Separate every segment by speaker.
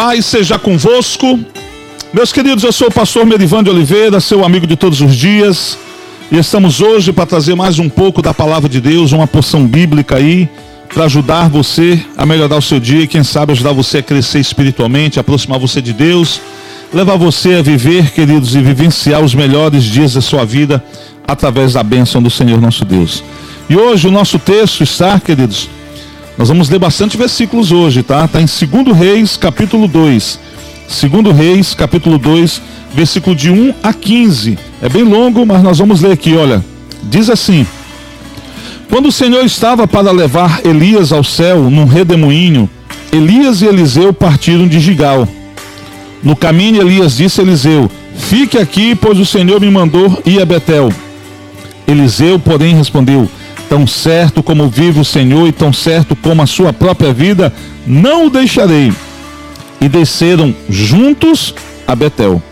Speaker 1: paz seja convosco. Meus queridos, eu sou o pastor Merivan de Oliveira, seu amigo de todos os dias. E estamos hoje para trazer mais um pouco da palavra de Deus, uma porção bíblica aí, para ajudar você a melhorar o seu dia e, quem sabe, ajudar você a crescer espiritualmente, aproximar você de Deus, levar você a viver, queridos, e vivenciar os melhores dias da sua vida através da bênção do Senhor nosso Deus. E hoje o nosso texto está, queridos, nós vamos ler bastante versículos hoje, tá? Está em 2 Reis, capítulo 2. 2 Reis, capítulo 2, versículo de 1 a 15. É bem longo, mas nós vamos ler aqui, olha. Diz assim: Quando o Senhor estava para levar Elias ao céu num redemoinho, Elias e Eliseu partiram de Gigal. No caminho, Elias disse a Eliseu: Fique aqui, pois o Senhor me mandou ir a Betel. Eliseu, porém, respondeu: Tão certo como vive o Senhor e tão certo como a sua própria vida, não o deixarei. E desceram juntos a Betel.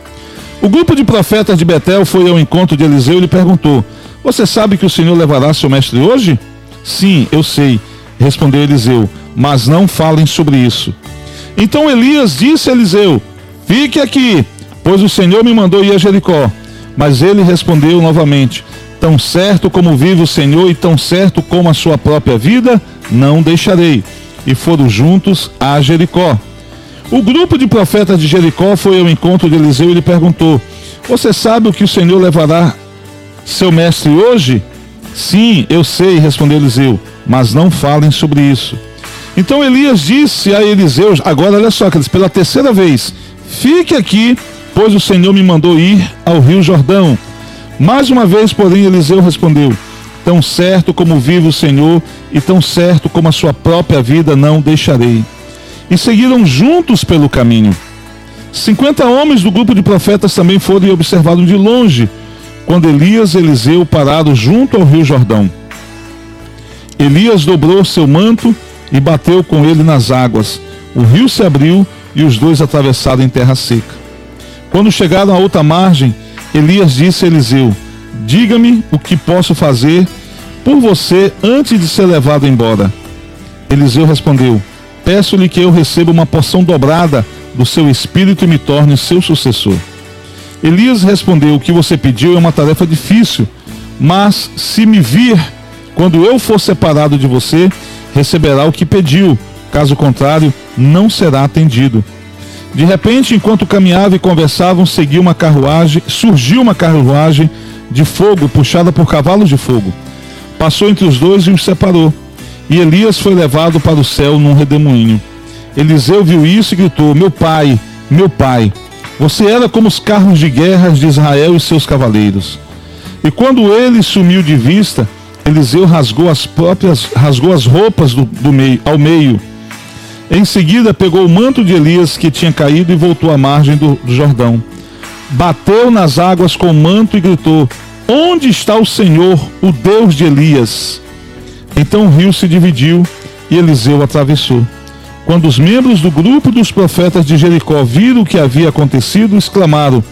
Speaker 1: O grupo de profetas de Betel foi ao encontro de Eliseu e lhe perguntou: Você sabe que o Senhor levará seu mestre hoje? Sim, eu sei, respondeu Eliseu, mas não falem sobre isso. Então Elias disse a Eliseu: Fique aqui, pois o Senhor me mandou ir a Jericó. Mas ele respondeu novamente: Tão certo como vive o Senhor e tão certo como a sua própria vida, não deixarei. E foram juntos a Jericó. O grupo de profetas de Jericó foi ao encontro de Eliseu e lhe perguntou: Você sabe o que o Senhor levará seu mestre hoje? Sim, eu sei, respondeu Eliseu, mas não falem sobre isso. Então Elias disse a Eliseu, agora olha só, pela terceira vez: Fique aqui, pois o Senhor me mandou ir ao rio Jordão. Mais uma vez, porém, Eliseu respondeu: Tão certo como vive o Senhor, e tão certo como a sua própria vida não deixarei. E seguiram juntos pelo caminho. Cinquenta homens do grupo de profetas também foram e observaram de longe, quando Elias e Eliseu pararam junto ao rio Jordão. Elias dobrou seu manto e bateu com ele nas águas. O rio se abriu e os dois atravessaram em terra seca. Quando chegaram à outra margem, Elias disse a Eliseu: Diga-me o que posso fazer por você antes de ser levado embora. Eliseu respondeu: Peço-lhe que eu receba uma porção dobrada do seu espírito e me torne seu sucessor. Elias respondeu: O que você pediu é uma tarefa difícil, mas se me vir quando eu for separado de você, receberá o que pediu. Caso contrário, não será atendido. De repente, enquanto caminhavam e conversavam, seguiu uma carruagem, surgiu uma carruagem de fogo puxada por cavalos de fogo. Passou entre os dois e os separou. E Elias foi levado para o céu num redemoinho. Eliseu viu isso e gritou: Meu pai, meu pai, você era como os carros de guerra de Israel e seus cavaleiros. E quando ele sumiu de vista, Eliseu rasgou as próprias, rasgou as roupas do, do meio, ao meio em seguida, pegou o manto de Elias que tinha caído e voltou à margem do, Jordão. Bateu nas águas com o manto e gritou: Onde está o Senhor, o Deus de Elias? Então o rio se dividiu e Eliseu atravessou. Quando os membros do grupo dos profetas de Jericó viram o que havia acontecido, exclamaram: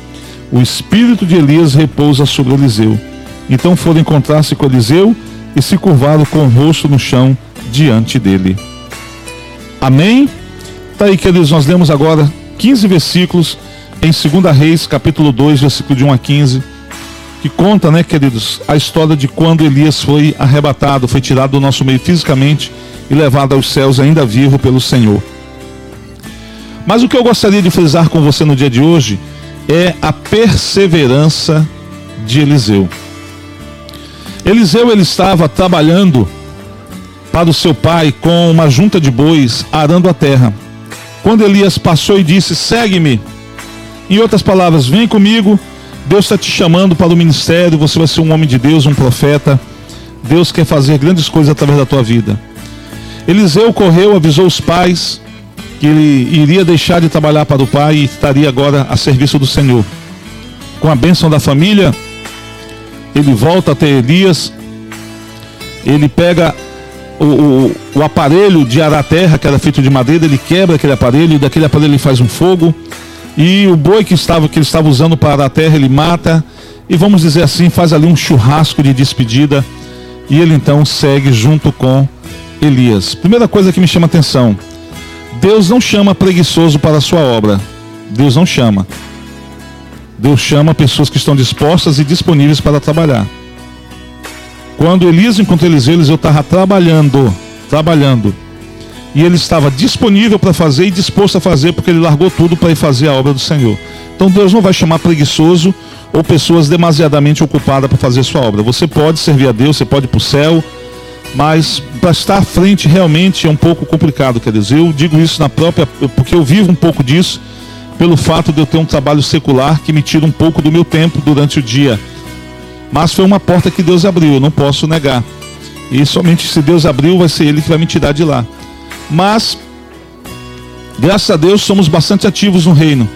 Speaker 1: O espírito de Elias repousa sobre Eliseu. Então foram encontrar-se com Eliseu e se curvaram com o rosto no chão diante dele. Amém? Tá aí, queridos, nós lemos agora 15 versículos em 2 Reis, capítulo 2, versículo de 1 a 15, que conta, né, queridos, a história de quando Elias foi arrebatado, foi tirado do nosso meio fisicamente e levado aos céus ainda vivo pelo Senhor. Mas o que eu gostaria de frisar com você no dia de hoje é a perseverança de Eliseu. Eliseu ele estava trabalhando para o seu pai com uma junta de bois arando a terra. Quando Elias passou e disse: Segue-me. Em outras palavras, vem comigo. Deus está te chamando para o ministério. Você vai ser um homem de Deus, um profeta. Deus quer fazer grandes coisas através da tua vida. Eliseu correu, avisou os pais que ele iria deixar de trabalhar para o pai e estaria agora a serviço do Senhor. Com a bênção da família, ele volta até Elias. Ele pega o, o, o, aparelho de arar terra, que era feito de madeira, ele quebra aquele aparelho, e daquele aparelho ele faz um fogo. E o boi que, estava, que ele estava usando para arar terra, ele mata. E vamos dizer assim, faz ali um churrasco de despedida. E ele então segue junto com Elias. Primeira coisa que me chama atenção: Deus não chama preguiçoso para a sua obra. Deus não chama. Deus chama pessoas que estão dispostas e disponíveis para trabalhar. Quando Elias encontrou Eliseu, Eliseu estava trabalhando, trabalhando. E ele estava disponível para fazer e disposto a fazer, porque ele largou tudo para ir fazer a obra do Senhor. Então Deus não vai chamar preguiçoso ou pessoas demasiadamente ocupadas para fazer sua obra. Você pode servir a Deus, você pode ir para o céu, mas para estar à frente realmente é um pouco complicado, quer dizer, eu digo isso na própria, porque eu vivo um pouco disso, pelo fato de eu ter um trabalho secular que me tira um pouco do meu tempo durante o dia. Mas foi uma porta que Deus abriu, eu não posso negar. E somente se Deus abriu, vai ser Ele que vai me tirar de lá. Mas, graças a Deus, somos bastante ativos no reino.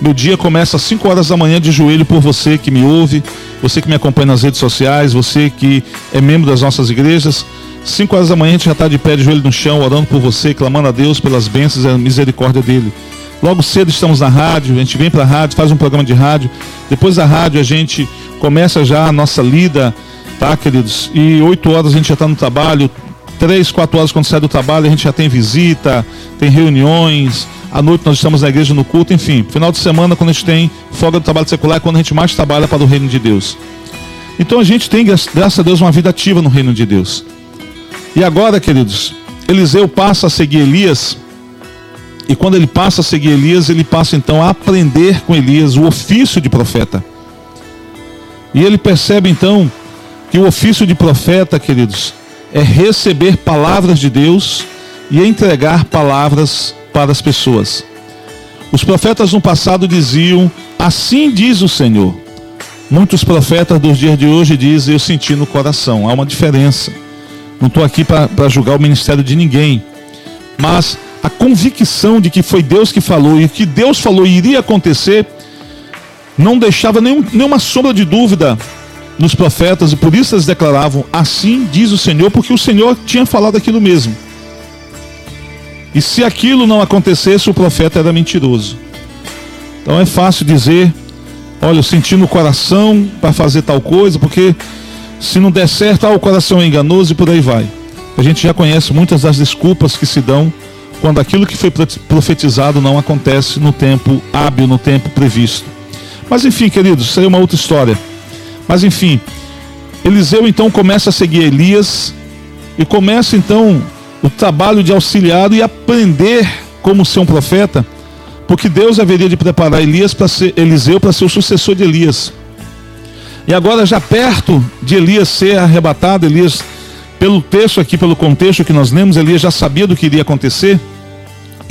Speaker 1: Meu dia começa às 5 horas da manhã de joelho por você que me ouve, você que me acompanha nas redes sociais, você que é membro das nossas igrejas. 5 horas da manhã a gente já está de pé de joelho no chão, orando por você, clamando a Deus pelas bênçãos e a misericórdia dele. Logo cedo estamos na rádio, a gente vem para a rádio, faz um programa de rádio. Depois da rádio a gente começa já a nossa lida, tá, queridos? E 8 horas a gente já está no trabalho. 3, 4 horas quando sai do trabalho a gente já tem visita, tem reuniões, à noite nós estamos na igreja no culto, enfim. Final de semana, quando a gente tem folga do trabalho secular, é quando a gente mais trabalha para o reino de Deus. Então a gente tem, graças a Deus, uma vida ativa no reino de Deus. E agora, queridos, Eliseu passa a seguir Elias. E quando ele passa a seguir Elias, ele passa então a aprender com Elias o ofício de profeta. E ele percebe então que o ofício de profeta, queridos, é receber palavras de Deus e entregar palavras para as pessoas. Os profetas no passado diziam: Assim diz o Senhor. Muitos profetas dos dias de hoje dizem: Eu senti no coração. Há uma diferença. Não estou aqui para julgar o ministério de ninguém. Mas a convicção de que foi Deus que falou e que Deus falou iria acontecer não deixava nenhum, nenhuma sombra de dúvida nos profetas e por isso eles declaravam: Assim diz o Senhor, porque o Senhor tinha falado aquilo mesmo. E se aquilo não acontecesse, o profeta era mentiroso. Então é fácil dizer: olha, eu senti no coração para fazer tal coisa, porque se não der certo, ah, o coração é enganoso e por aí vai. A gente já conhece muitas das desculpas que se dão quando aquilo que foi profetizado não acontece no tempo hábil, no tempo previsto. Mas enfim, queridos, isso aí é uma outra história. Mas enfim, Eliseu então começa a seguir Elias e começa então o trabalho de auxiliar e aprender como ser um profeta, porque Deus haveria de preparar Elias para ser Eliseu para ser o sucessor de Elias. E agora já perto de Elias ser arrebatado, Elias pelo texto aqui, pelo contexto que nós lemos, Elias já sabia do que iria acontecer.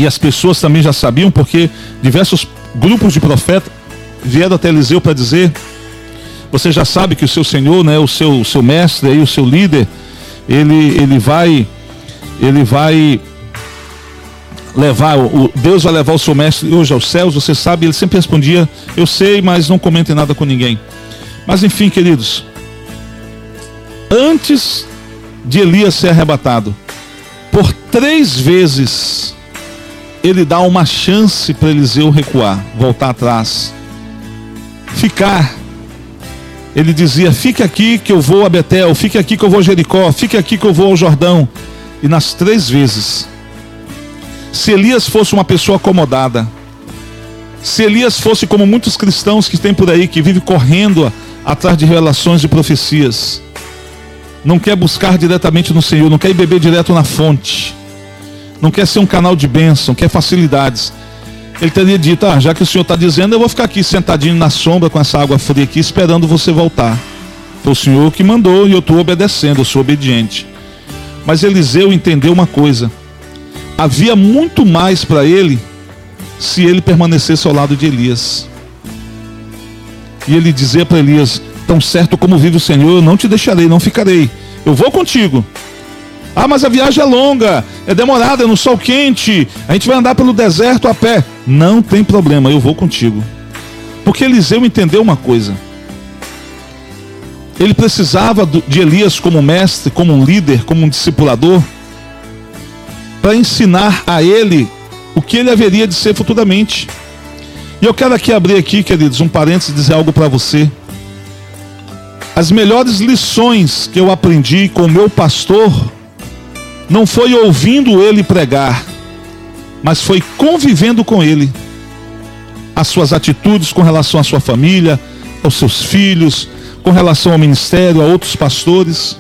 Speaker 1: E as pessoas também já sabiam, porque diversos grupos de profetas vieram até Eliseu para dizer: Você já sabe que o seu Senhor, né, o seu, seu mestre, aí, o seu líder, ele, ele vai ele vai levar, o, Deus vai levar o seu mestre hoje aos céus, você sabe, ele sempre respondia, eu sei, mas não comente nada com ninguém. Mas enfim, queridos, antes de Elias ser arrebatado, por três vezes ele dá uma chance para Eliseu recuar, voltar atrás, ficar. Ele dizia: Fique aqui que eu vou a Betel, fique aqui que eu vou a Jericó, fique aqui que eu vou ao Jordão e nas três vezes. Se Elias fosse uma pessoa acomodada, se Elias fosse como muitos cristãos que tem por aí, que vive correndo atrás de revelações e profecias, não quer buscar diretamente no Senhor, não quer beber direto na fonte, não quer ser um canal de bênção, quer facilidades. Ele teria dito: Ah, já que o Senhor está dizendo, eu vou ficar aqui sentadinho na sombra com essa água fria aqui, esperando você voltar. Foi o Senhor que mandou e eu estou obedecendo, eu sou obediente. Mas Eliseu entendeu uma coisa: havia muito mais para ele se ele permanecesse ao lado de Elias. E ele dizia para Elias: Tão certo como vive o Senhor, eu não te deixarei, não ficarei. Eu vou contigo. Ah, mas a viagem é longa, é demorada, é no sol quente. A gente vai andar pelo deserto a pé. Não tem problema, eu vou contigo. Porque Eliseu entendeu uma coisa. Ele precisava de Elias como mestre, como um líder, como um discipulador, para ensinar a ele o que ele haveria de ser futuramente. E eu quero aqui abrir aqui, queridos, um parênteses e dizer algo para você. As melhores lições que eu aprendi com o meu pastor não foi ouvindo ele pregar, mas foi convivendo com ele. As suas atitudes com relação à sua família, aos seus filhos, com relação ao ministério, a outros pastores.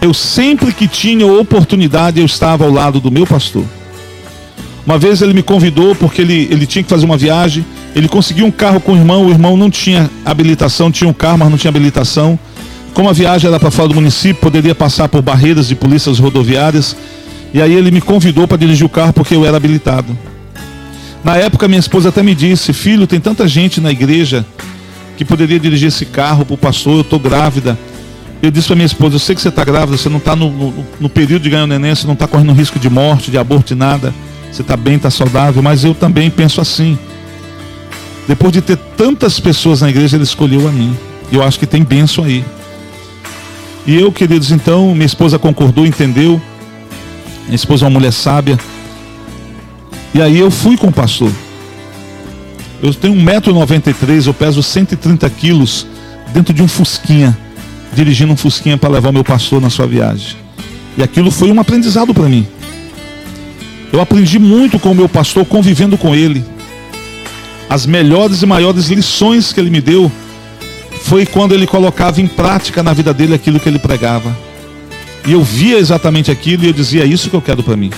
Speaker 1: Eu sempre que tinha oportunidade, eu estava ao lado do meu pastor. Uma vez ele me convidou porque ele, ele tinha que fazer uma viagem. Ele conseguiu um carro com o irmão, o irmão não tinha habilitação, tinha um carro, mas não tinha habilitação. Como a viagem era para fora do município, poderia passar por barreiras de polícias rodoviárias. E aí ele me convidou para dirigir o carro porque eu era habilitado. Na época, minha esposa até me disse: Filho, tem tanta gente na igreja que poderia dirigir esse carro para o pastor, eu estou grávida. Eu disse para minha esposa: Eu sei que você está grávida, você não está no, no, no, período de ganhar o neném, você não está correndo risco de morte, de aborto, de nada. Você está bem, está saudável, mas eu também penso assim. Depois de ter tantas pessoas na igreja, ele escolheu a mim. Eu acho que tem benção aí. E eu, queridos, então, minha esposa concordou, entendeu. Minha esposa é uma mulher sábia. E aí eu fui com o pastor. Eu tenho 1,93m, eu peso 130 quilos dentro de um Fusquinha, dirigindo um Fusquinha para levar o meu pastor na sua viagem. E aquilo foi um aprendizado para mim. Eu aprendi muito com o meu pastor, convivendo com ele. As melhores e maiores lições que ele me deu foi quando ele colocava em prática na vida dele aquilo que ele pregava. E eu via exatamente aquilo e eu dizia: é Isso que eu quero para mim.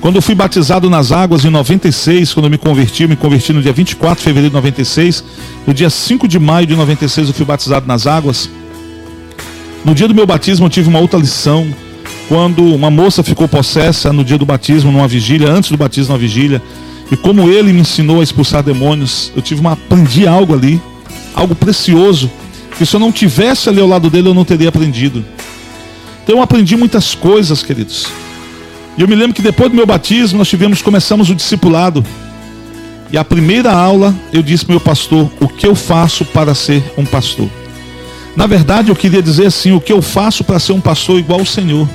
Speaker 1: Quando eu fui batizado nas águas em 96, quando eu me converti, eu me converti no dia 24 de fevereiro de 96. No dia 5 de maio de 96 eu fui batizado nas águas. No dia do meu batismo eu tive uma outra lição. Quando uma moça ficou possessa no dia do batismo, numa vigília, antes do batismo, numa vigília. E como ele me ensinou a expulsar demônios, eu tive uma aprendi algo ali algo precioso, que se eu não tivesse ali ao lado dele, eu não teria aprendido. Então eu aprendi muitas coisas, queridos. E eu me lembro que depois do meu batismo, nós tivemos, começamos o discipulado. E a primeira aula, eu disse meu pastor, o que eu faço para ser um pastor? Na verdade, eu queria dizer assim, o que eu faço para ser um pastor igual ao Senhor.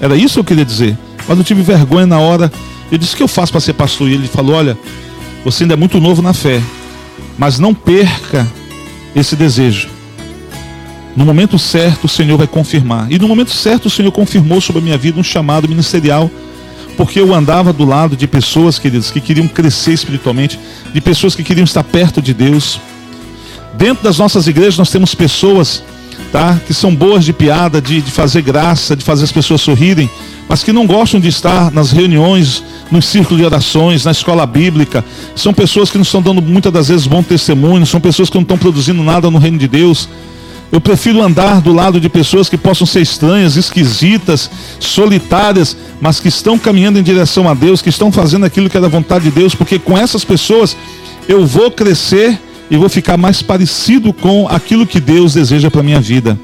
Speaker 1: Era isso que eu queria dizer. Mas eu tive vergonha na hora. Eu disse, o que eu faço para ser pastor? E ele falou, olha, você ainda é muito novo na fé. Mas não perca esse desejo. No momento certo, o Senhor vai confirmar. E no momento certo, o Senhor confirmou sobre a minha vida um chamado ministerial, porque eu andava do lado de pessoas, queridos, que queriam crescer espiritualmente, de pessoas que queriam estar perto de Deus. Dentro das nossas igrejas, nós temos pessoas tá, que são boas de piada, de, de fazer graça, de fazer as pessoas sorrirem, mas que não gostam de estar nas reuniões no círculo de orações, na escola bíblica. São pessoas que não estão dando muitas das vezes bom testemunho, são pessoas que não estão produzindo nada no reino de Deus. Eu prefiro andar do lado de pessoas que possam ser estranhas, esquisitas, solitárias, mas que estão caminhando em direção a Deus, que estão fazendo aquilo que é da vontade de Deus, porque com essas pessoas eu vou crescer e vou ficar mais parecido com aquilo que Deus deseja para minha vida.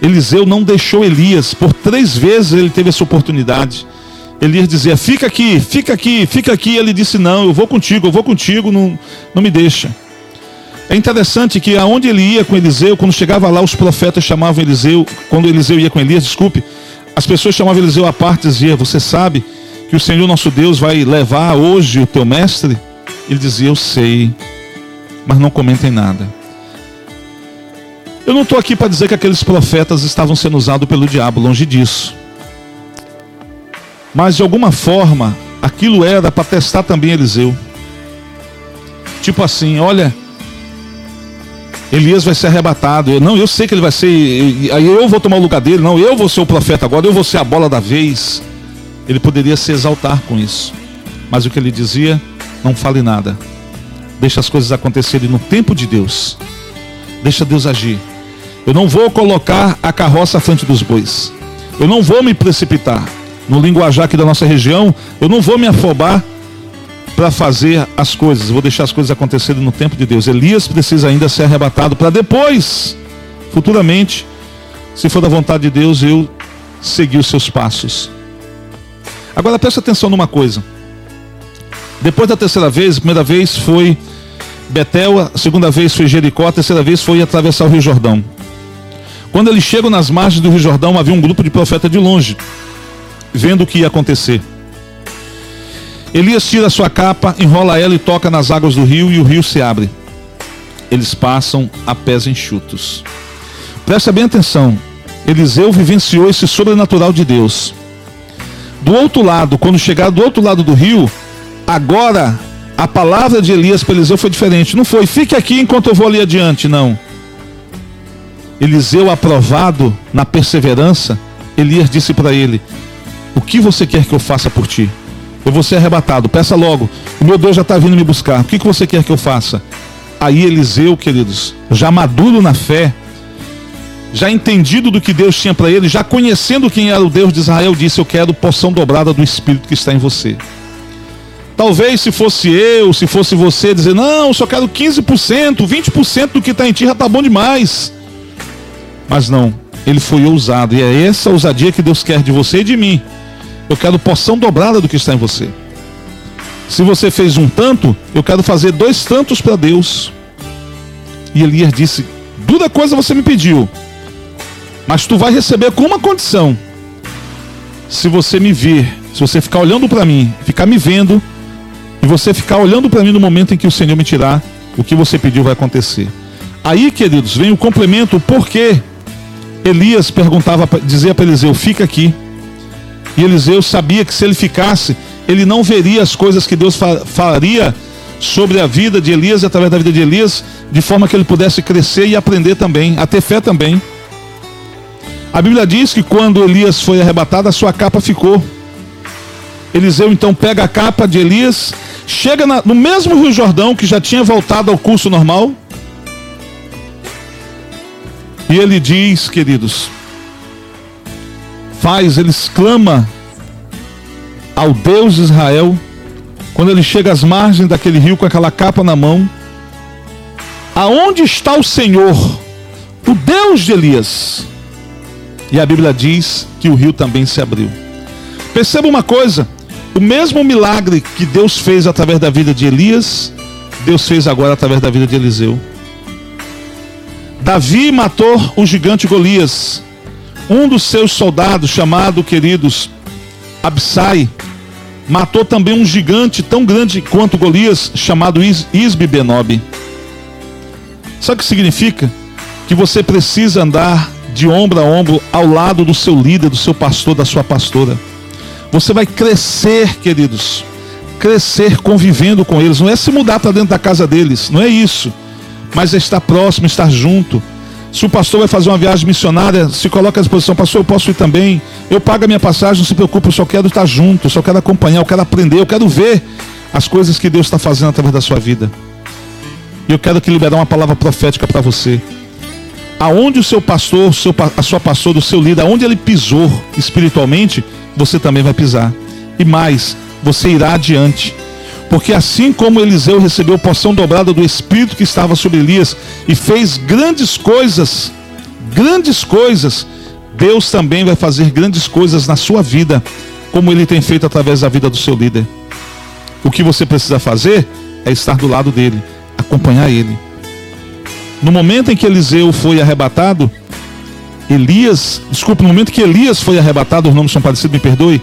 Speaker 1: Eliseu não deixou Elias, por três vezes ele teve essa oportunidade. Elias dizia: Fica aqui, fica aqui, fica aqui. Ele disse: Não, eu vou contigo, eu vou contigo, não, não me deixa. É interessante que aonde ele ia com Eliseu, quando chegava lá, os profetas chamavam Eliseu, quando Eliseu ia com Elias, desculpe, as pessoas chamavam Eliseu à parte e diziam: Você sabe que o Senhor nosso Deus vai levar hoje o teu mestre? Ele dizia: Eu sei, mas não comentem nada. Eu não estou aqui para dizer que aqueles profetas estavam sendo usados pelo diabo, longe disso. Mas de alguma forma, aquilo era para testar também Eliseu. Tipo assim, olha, Elias vai ser arrebatado. Eu, não, eu sei que ele vai ser. Aí eu vou tomar o lugar dele. Não, eu vou ser o profeta agora. Eu vou ser a bola da vez. Ele poderia se exaltar com isso. Mas o que ele dizia, não fale nada. Deixa as coisas acontecerem no tempo de Deus. Deixa Deus agir. Eu não vou colocar a carroça à frente dos bois. Eu não vou me precipitar no linguajar aqui da nossa região, eu não vou me afobar para fazer as coisas, vou deixar as coisas acontecerem no tempo de Deus. Elias precisa ainda ser arrebatado para depois, futuramente, se for da vontade de Deus, eu seguir os seus passos. Agora preste atenção numa coisa. Depois da terceira vez, a primeira vez foi Betel, a segunda vez foi Jericó, a terceira vez foi atravessar o Rio Jordão. Quando eles chegam nas margens do Rio Jordão, havia um grupo de profetas de longe vendo o que ia acontecer. Elias tira sua capa, enrola ela e toca nas águas do rio, e o rio se abre. Eles passam a pés enxutos. Presta bem atenção. Eliseu vivenciou esse sobrenatural de Deus. Do outro lado, quando chegaram do outro lado do rio, agora a palavra de Elias para Eliseu foi diferente. Não foi, fique aqui enquanto eu vou ali adiante, não. Eliseu, aprovado na perseverança, Elias disse para ele: O que você quer que eu faça por ti? Eu vou ser arrebatado, peça logo. O meu Deus já está vindo me buscar. O que, que você quer que eu faça? Aí Eliseu, queridos, já maduro na fé, já entendido do que Deus tinha para ele, já conhecendo quem era o Deus de Israel, disse: Eu quero porção dobrada do Espírito que está em você. Talvez se fosse eu, se fosse você, dizer: Não, só quero 15%, 20% do que está em ti já está bom demais. Mas não, ele foi ousado, e é essa ousadia que Deus quer de você e de mim. Eu quero porção dobrada do que está em você. Se você fez um tanto, eu quero fazer dois tantos para Deus. E Elias disse: Dura coisa você me pediu, mas tu vai receber com uma condição. Se você me ver, se você ficar olhando para mim, ficar me vendo, e você ficar olhando para mim no momento em que o Senhor me tirar, o que você pediu vai acontecer. Aí, queridos, vem o complemento, por quê? Elias perguntava, dizia para Eliseu: fica aqui. E Eliseu sabia que se ele ficasse, ele não veria as coisas que Deus faria sobre a vida de Elias e através da vida de Elias, de forma que ele pudesse crescer e aprender também, a ter fé também. A Bíblia diz que quando Elias foi arrebatado, a sua capa ficou. Eliseu então pega a capa de Elias, chega na, no mesmo Rio Jordão que já tinha voltado ao curso normal. E ele diz, queridos, faz, ele exclama ao Deus de Israel, quando ele chega às margens daquele rio com aquela capa na mão: Aonde está o Senhor, o Deus de Elias? E a Bíblia diz que o rio também se abriu. Perceba uma coisa: o mesmo milagre que Deus fez através da vida de Elias, Deus fez agora através da vida de Eliseu. Davi matou o gigante Golias. Um dos seus soldados, chamado, queridos, Absai, matou também um gigante tão grande quanto Golias, chamado Isbe Benob. Sabe o que significa? Que você precisa andar de ombro a ombro ao lado do seu líder, do seu pastor, da sua pastora. Você vai crescer, queridos. Crescer convivendo com eles. Não é se mudar para dentro da casa deles. Não é isso. Mas é estar próximo, estar junto. Se o pastor vai fazer uma viagem missionária, se coloca à disposição, pastor, eu posso ir também. Eu pago a minha passagem, não se preocupe, eu só quero estar junto, eu só quero acompanhar, eu quero aprender, eu quero ver as coisas que Deus está fazendo através da sua vida. E eu quero que liberar uma palavra profética para você aonde o seu pastor, seu, a sua pastora, o seu líder, aonde ele pisou espiritualmente, você também vai pisar. E mais, você irá adiante. Porque assim como Eliseu recebeu porção dobrada do Espírito que estava sobre Elias e fez grandes coisas, grandes coisas, Deus também vai fazer grandes coisas na sua vida, como ele tem feito através da vida do seu líder. O que você precisa fazer é estar do lado dele, acompanhar ele. No momento em que Eliseu foi arrebatado, Elias, desculpe, no momento que Elias foi arrebatado, os nomes são parecidos, me perdoe.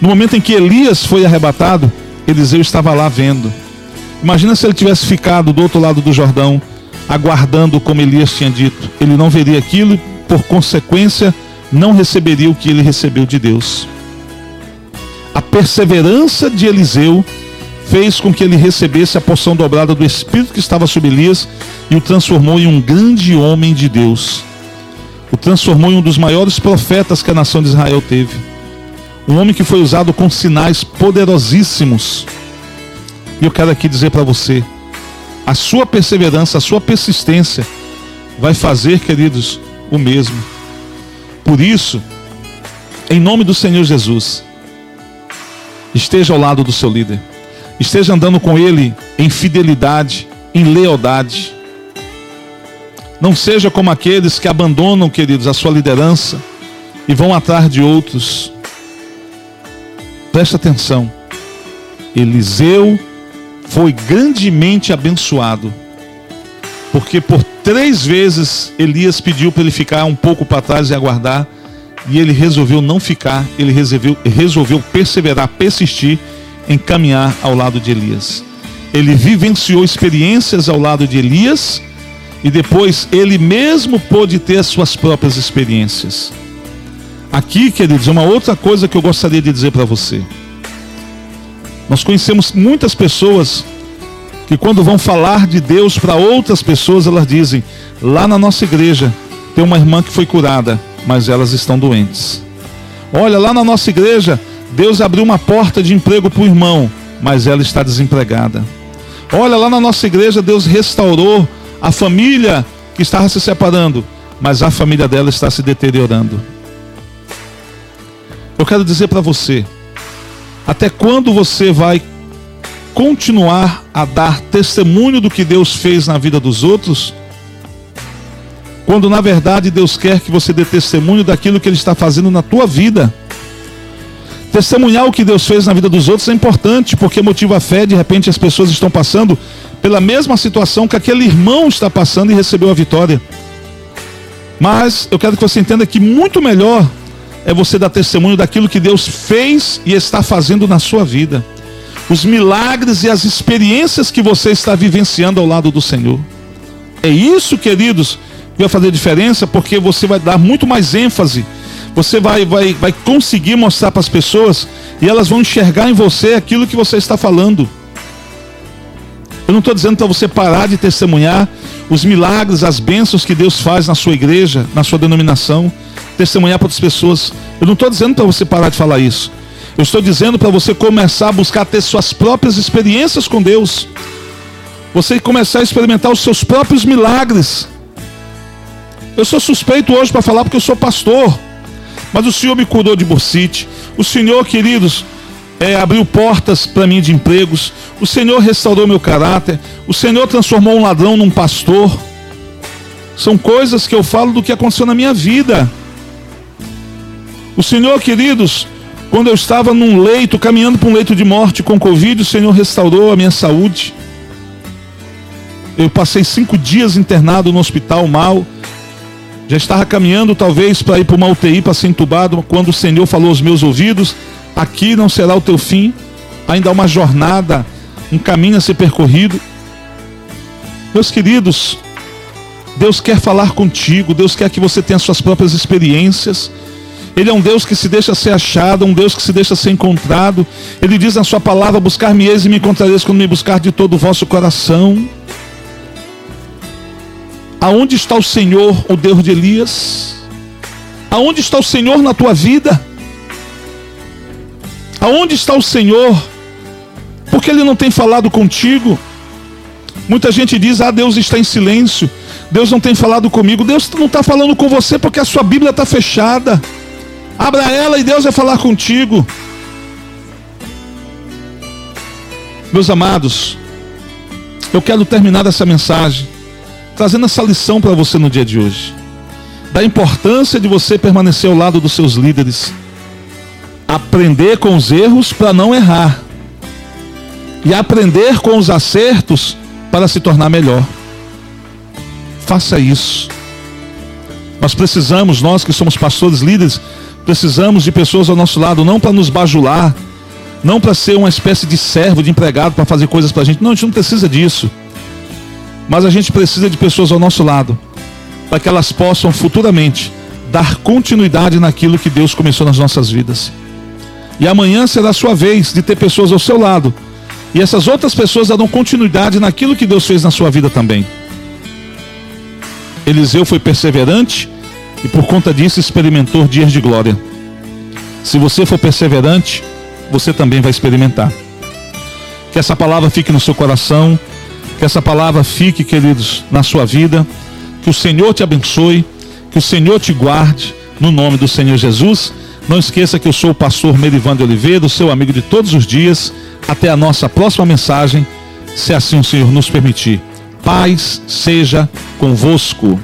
Speaker 1: No momento em que Elias foi arrebatado, Eliseu estava lá vendo. Imagina se ele tivesse ficado do outro lado do Jordão, aguardando como Elias tinha dito. Ele não veria aquilo, por consequência, não receberia o que ele recebeu de Deus. A perseverança de Eliseu fez com que ele recebesse a porção dobrada do Espírito que estava sobre Elias e o transformou em um grande homem de Deus. O transformou em um dos maiores profetas que a nação de Israel teve. Um homem que foi usado com sinais poderosíssimos. E eu quero aqui dizer para você: a sua perseverança, a sua persistência vai fazer, queridos, o mesmo. Por isso, em nome do Senhor Jesus, esteja ao lado do seu líder. Esteja andando com ele em fidelidade, em lealdade. Não seja como aqueles que abandonam, queridos, a sua liderança e vão atrás de outros. Presta atenção. Eliseu foi grandemente abençoado, porque por três vezes Elias pediu para ele ficar um pouco para trás e aguardar, e ele resolveu não ficar, ele resolveu, resolveu perseverar, persistir em caminhar ao lado de Elias. Ele vivenciou experiências ao lado de Elias e depois ele mesmo pôde ter as suas próprias experiências. Aqui, queridos, uma outra coisa que eu gostaria de dizer para você. Nós conhecemos muitas pessoas que, quando vão falar de Deus para outras pessoas, elas dizem: lá na nossa igreja tem uma irmã que foi curada, mas elas estão doentes. Olha, lá na nossa igreja, Deus abriu uma porta de emprego para o irmão, mas ela está desempregada. Olha, lá na nossa igreja, Deus restaurou a família que estava se separando, mas a família dela está se deteriorando. Eu quero dizer para você, até quando você vai continuar a dar testemunho do que Deus fez na vida dos outros? Quando na verdade Deus quer que você dê testemunho daquilo que Ele está fazendo na tua vida. Testemunhar o que Deus fez na vida dos outros é importante, porque motiva a fé. De repente as pessoas estão passando pela mesma situação que aquele irmão está passando e recebeu a vitória. Mas eu quero que você entenda que muito melhor é você dar testemunho daquilo que Deus fez e está fazendo na sua vida. Os milagres e as experiências que você está vivenciando ao lado do Senhor. É isso, queridos, que vai fazer diferença, porque você vai dar muito mais ênfase. Você vai, vai, vai conseguir mostrar para as pessoas e elas vão enxergar em você aquilo que você está falando. Eu não estou dizendo para você parar de testemunhar os milagres, as bênçãos que Deus faz na sua igreja, na sua denominação testemunhar para outras pessoas. Eu não estou dizendo para você parar de falar isso. Eu estou dizendo para você começar a buscar ter suas próprias experiências com Deus. Você começar a experimentar os seus próprios milagres. Eu sou suspeito hoje para falar porque eu sou pastor. Mas o Senhor me curou de bursite. O Senhor, queridos, é, abriu portas para mim de empregos. O Senhor restaurou meu caráter. O Senhor transformou um ladrão num pastor. São coisas que eu falo do que aconteceu na minha vida. O Senhor, queridos, quando eu estava num leito, caminhando para um leito de morte com Covid, o Senhor restaurou a minha saúde. Eu passei cinco dias internado no hospital mal. Já estava caminhando talvez para ir para uma UTI para ser entubado, quando o Senhor falou aos meus ouvidos: aqui não será o teu fim, ainda há uma jornada, um caminho a ser percorrido. Meus queridos, Deus quer falar contigo, Deus quer que você tenha suas próprias experiências. Ele é um Deus que se deixa ser achado, um Deus que se deixa ser encontrado. Ele diz na sua palavra: Buscar-me-eis e me encontrareis quando me buscar de todo o vosso coração. Aonde está o Senhor, o Deus de Elias? Aonde está o Senhor na tua vida? Aonde está o Senhor? Porque Ele não tem falado contigo. Muita gente diz: Ah, Deus está em silêncio. Deus não tem falado comigo. Deus não está falando com você porque a sua Bíblia está fechada. Abra ela e Deus vai falar contigo. Meus amados, eu quero terminar essa mensagem trazendo essa lição para você no dia de hoje. Da importância de você permanecer ao lado dos seus líderes. Aprender com os erros para não errar. E aprender com os acertos para se tornar melhor. Faça isso. Nós precisamos, nós que somos pastores líderes, Precisamos de pessoas ao nosso lado, não para nos bajular, não para ser uma espécie de servo, de empregado para fazer coisas para a gente. Não, a gente não precisa disso. Mas a gente precisa de pessoas ao nosso lado, para que elas possam futuramente dar continuidade naquilo que Deus começou nas nossas vidas. E amanhã será a sua vez de ter pessoas ao seu lado. E essas outras pessoas darão continuidade naquilo que Deus fez na sua vida também. Eliseu foi perseverante e por conta disso experimentou dias de glória. Se você for perseverante, você também vai experimentar. Que essa palavra fique no seu coração, que essa palavra fique, queridos, na sua vida. Que o Senhor te abençoe, que o Senhor te guarde, no nome do Senhor Jesus. Não esqueça que eu sou o pastor Merivan de Oliveira, seu amigo de todos os dias. Até a nossa próxima mensagem, se assim o Senhor nos permitir. Paz seja convosco.